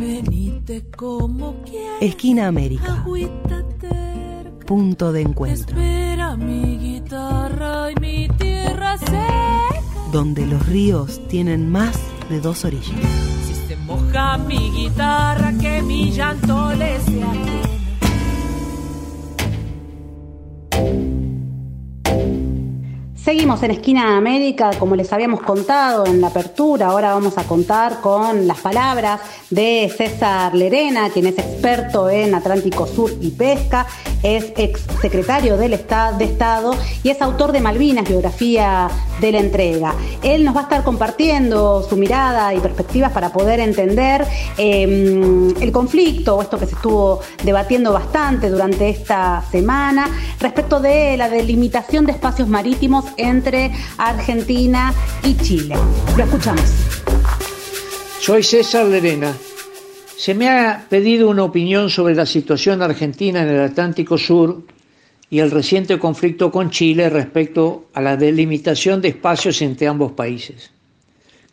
Venite como quieras. Esquina América. Punto de encuentro. Espera mi guitarra y mi tierra seca. Donde los ríos tienen más de dos orillas. Si se moja mi guitarra, que mi llanto le sea Seguimos en Esquina América, como les habíamos contado en la apertura, ahora vamos a contar con las palabras de César Lerena, quien es experto en Atlántico Sur y Pesca, es ex secretario del Estado, de Estado y es autor de Malvinas, biografía de la entrega. Él nos va a estar compartiendo su mirada y perspectivas para poder entender eh, el conflicto, o esto que se estuvo debatiendo bastante durante esta semana, respecto de la delimitación de espacios marítimos entre Argentina y Chile. Lo escuchamos. Soy César Lerena. Se me ha pedido una opinión sobre la situación argentina en el Atlántico Sur y el reciente conflicto con Chile respecto a la delimitación de espacios entre ambos países.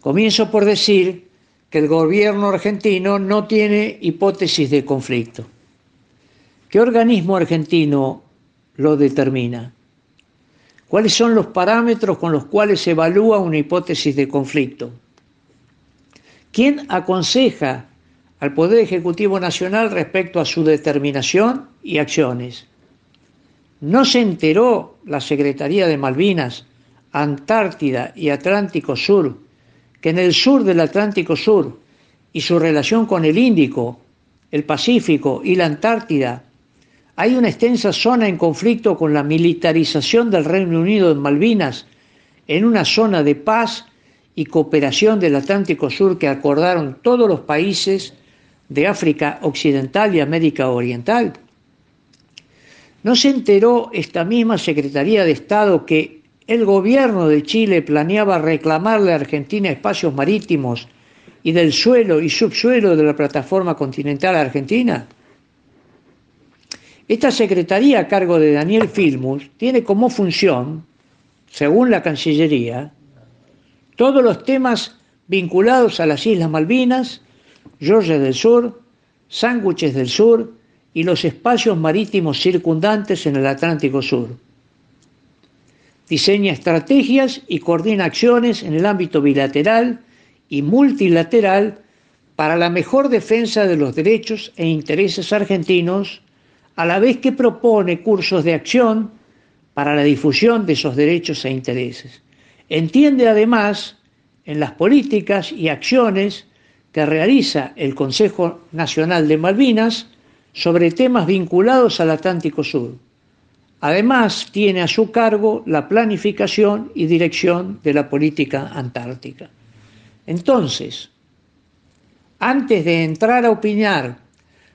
Comienzo por decir que el gobierno argentino no tiene hipótesis de conflicto. ¿Qué organismo argentino lo determina? ¿Cuáles son los parámetros con los cuales se evalúa una hipótesis de conflicto? ¿Quién aconseja al Poder Ejecutivo Nacional respecto a su determinación y acciones? ¿No se enteró la Secretaría de Malvinas, Antártida y Atlántico Sur que en el sur del Atlántico Sur y su relación con el Índico, el Pacífico y la Antártida hay una extensa zona en conflicto con la militarización del Reino Unido en Malvinas, en una zona de paz y cooperación del Atlántico Sur que acordaron todos los países de África Occidental y América Oriental. ¿No se enteró esta misma Secretaría de Estado que el gobierno de Chile planeaba reclamarle a Argentina espacios marítimos y del suelo y subsuelo de la plataforma continental argentina? Esta secretaría a cargo de Daniel Filmus tiene como función, según la Cancillería, todos los temas vinculados a las Islas Malvinas, Georgia del Sur, Sándwiches del Sur y los espacios marítimos circundantes en el Atlántico Sur. Diseña estrategias y coordina acciones en el ámbito bilateral y multilateral para la mejor defensa de los derechos e intereses argentinos a la vez que propone cursos de acción para la difusión de esos derechos e intereses. Entiende además en las políticas y acciones que realiza el Consejo Nacional de Malvinas sobre temas vinculados al Atlántico Sur. Además, tiene a su cargo la planificación y dirección de la política antártica. Entonces, antes de entrar a opinar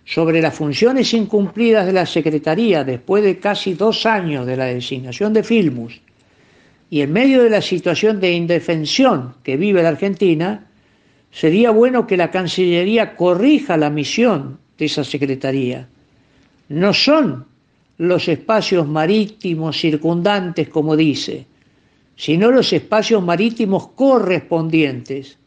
sobre las funciones incumplidas de la Secretaría después de casi dos años de la designación de Filmus y en medio de la situación de indefensión que vive la Argentina, sería bueno que la Cancillería corrija la misión de esa Secretaría. No son los espacios marítimos circundantes, como dice, sino los espacios marítimos correspondientes.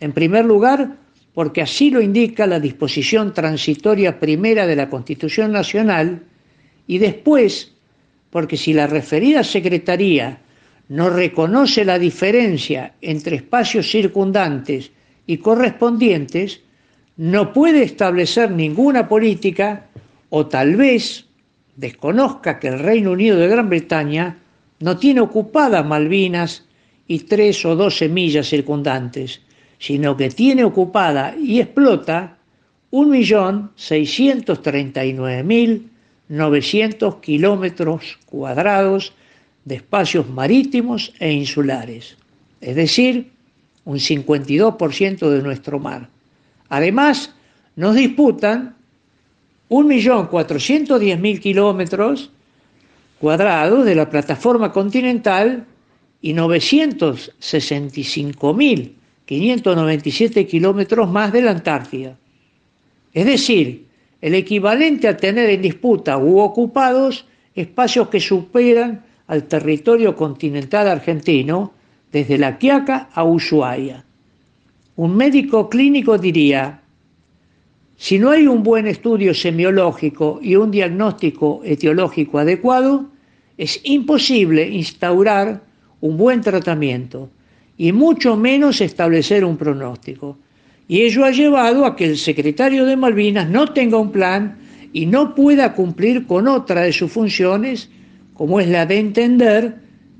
En primer lugar, porque así lo indica la disposición transitoria primera de la Constitución Nacional, y después, porque si la referida Secretaría no reconoce la diferencia entre espacios circundantes y correspondientes, no puede establecer ninguna política o tal vez desconozca que el Reino Unido de Gran Bretaña no tiene ocupadas Malvinas y tres o doce millas circundantes, sino que tiene ocupada y explota 1.639.900 kilómetros cuadrados de espacios marítimos e insulares, es decir, un 52% de nuestro mar. Además, nos disputan 1.410.000 kilómetros cuadrados de la plataforma continental y 965.000 597 kilómetros más de la Antártida. Es decir, el equivalente a tener en disputa u ocupados espacios que superan al territorio continental argentino desde La Quiaca a Ushuaia. Un médico clínico diría, Si no hay un buen estudio semiológico y un diagnóstico etiológico adecuado, es imposible instaurar un buen tratamiento y mucho menos establecer un pronóstico. Y ello ha llevado a que el secretario de Malvinas no tenga un plan y no pueda cumplir con otra de sus funciones, como es la de entender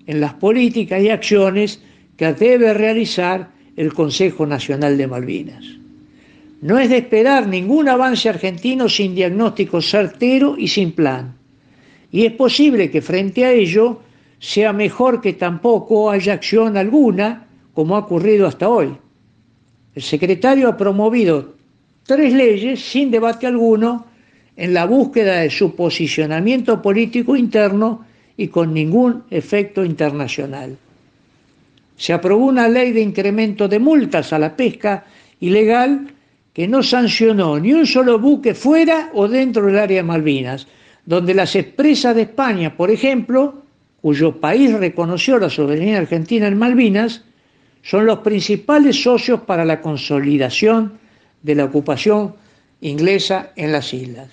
en las políticas y acciones que debe realizar el Consejo Nacional de Malvinas. No es de esperar ningún avance argentino sin diagnóstico certero y sin plan. Y es posible que frente a ello sea mejor que tampoco haya acción alguna, como ha ocurrido hasta hoy. El secretario ha promovido tres leyes sin debate alguno en la búsqueda de su posicionamiento político interno y con ningún efecto internacional. Se aprobó una ley de incremento de multas a la pesca ilegal que no sancionó ni un solo buque fuera o dentro del área de Malvinas, donde las expresas de España, por ejemplo, cuyo país reconoció la soberanía argentina en Malvinas, son los principales socios para la consolidación de la ocupación inglesa en las islas.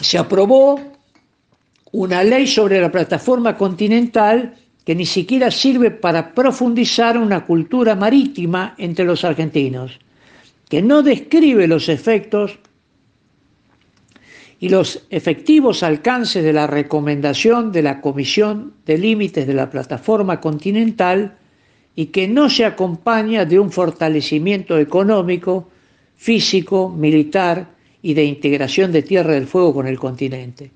Se aprobó una ley sobre la plataforma continental que ni siquiera sirve para profundizar una cultura marítima entre los argentinos, que no describe los efectos y los efectivos alcances de la recomendación de la Comisión de Límites de la Plataforma Continental y que no se acompaña de un fortalecimiento económico, físico, militar y de integración de Tierra del Fuego con el continente.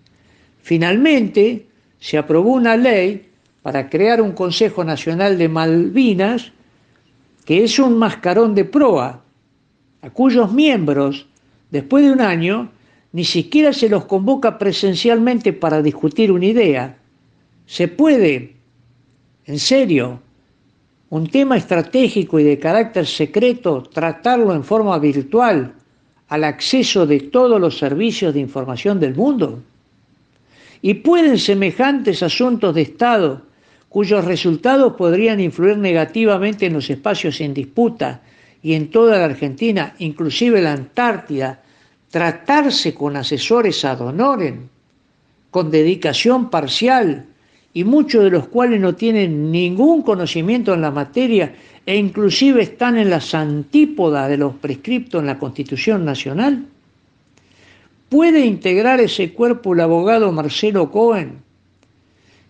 Finalmente, se aprobó una ley para crear un Consejo Nacional de Malvinas, que es un mascarón de proa, a cuyos miembros, después de un año, ni siquiera se los convoca presencialmente para discutir una idea. Se puede, en serio, un tema estratégico y de carácter secreto, tratarlo en forma virtual al acceso de todos los servicios de información del mundo? ¿Y pueden semejantes asuntos de Estado cuyos resultados podrían influir negativamente en los espacios en disputa y en toda la Argentina, inclusive la Antártida, tratarse con asesores ad honorem, con dedicación parcial, y muchos de los cuales no tienen ningún conocimiento en la materia e inclusive están en las antípodas de los prescriptos en la Constitución Nacional? ¿Puede integrar ese cuerpo el abogado Marcelo Cohen,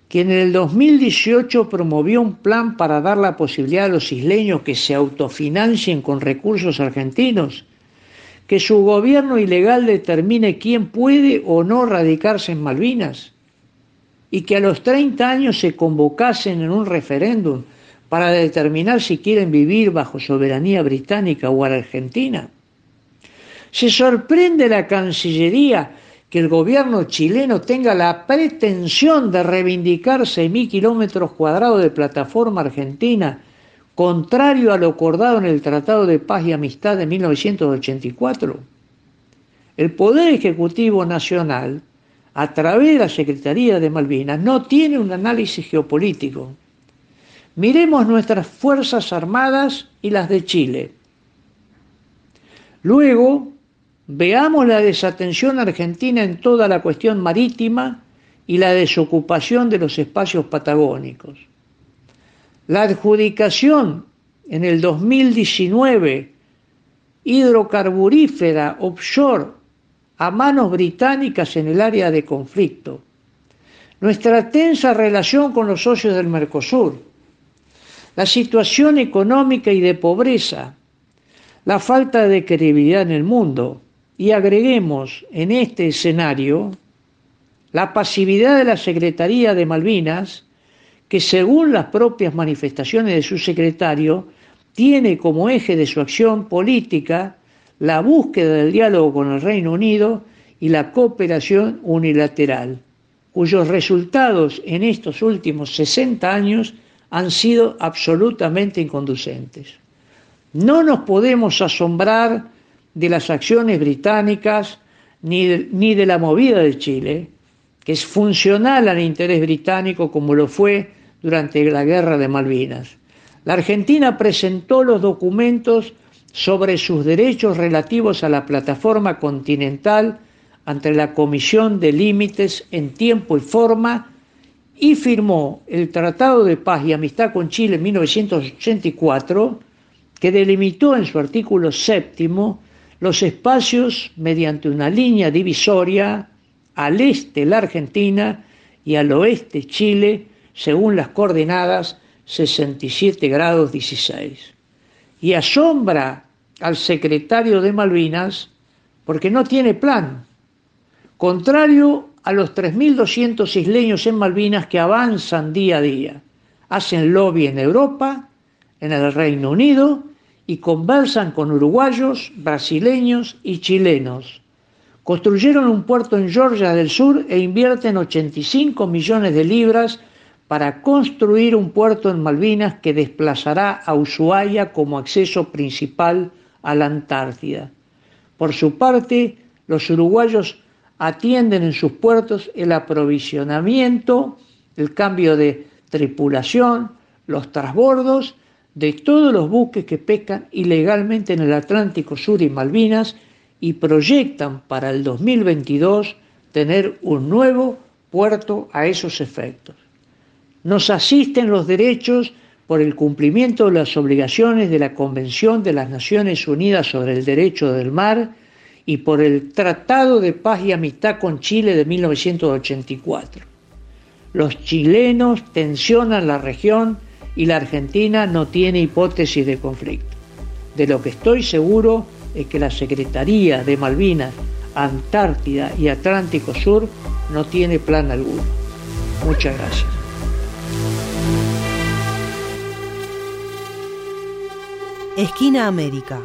quien en el 2018 promovió un plan para dar la posibilidad a los isleños que se autofinancien con recursos argentinos, que su gobierno ilegal determine quién puede o no radicarse en Malvinas, y que a los 30 años se convocasen en un referéndum para determinar si quieren vivir bajo soberanía británica o argentina. Se sorprende la Cancillería que el gobierno chileno tenga la pretensión de reivindicar 6.000 kilómetros cuadrados de plataforma argentina, contrario a lo acordado en el Tratado de Paz y Amistad de 1984. El Poder Ejecutivo Nacional, a través de la Secretaría de Malvinas, no tiene un análisis geopolítico. Miremos nuestras Fuerzas Armadas y las de Chile. Luego, Veamos la desatención argentina en toda la cuestión marítima y la desocupación de los espacios patagónicos. La adjudicación en el 2019 hidrocarburífera offshore a manos británicas en el área de conflicto. Nuestra tensa relación con los socios del Mercosur. La situación económica y de pobreza. La falta de credibilidad en el mundo y agreguemos en este escenario la pasividad de la Secretaría de Malvinas, que según las propias manifestaciones de su secretario, tiene como eje de su acción política la búsqueda del diálogo con el Reino Unido y la cooperación unilateral, cuyos resultados en estos últimos 60 años han sido absolutamente inconducentes. No nos podemos asombrar de las acciones británicas ni de, ni de la movida de Chile, que es funcional al interés británico como lo fue durante la guerra de Malvinas. La Argentina presentó los documentos sobre sus derechos relativos a la plataforma continental ante la Comisión de Límites en Tiempo y Forma y firmó el Tratado de Paz y Amistad con Chile en 1984, que delimitó en su artículo séptimo los espacios mediante una línea divisoria al este la Argentina y al oeste Chile, según las coordenadas 67 grados 16. Y asombra al secretario de Malvinas porque no tiene plan, contrario a los 3.200 isleños en Malvinas que avanzan día a día, hacen lobby en Europa, en el Reino Unido y conversan con uruguayos, brasileños y chilenos. Construyeron un puerto en Georgia del Sur e invierten 85 millones de libras para construir un puerto en Malvinas que desplazará a Ushuaia como acceso principal a la Antártida. Por su parte, los uruguayos atienden en sus puertos el aprovisionamiento, el cambio de tripulación, los trasbordos de todos los buques que pescan ilegalmente en el Atlántico Sur y Malvinas y proyectan para el 2022 tener un nuevo puerto a esos efectos. Nos asisten los derechos por el cumplimiento de las obligaciones de la Convención de las Naciones Unidas sobre el Derecho del Mar y por el Tratado de Paz y Amistad con Chile de 1984. Los chilenos tensionan la región y la Argentina no tiene hipótesis de conflicto. De lo que estoy seguro es que la Secretaría de Malvinas, Antártida y Atlántico Sur no tiene plan alguno. Muchas gracias. Esquina América.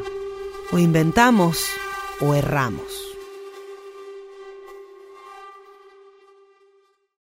O inventamos o erramos.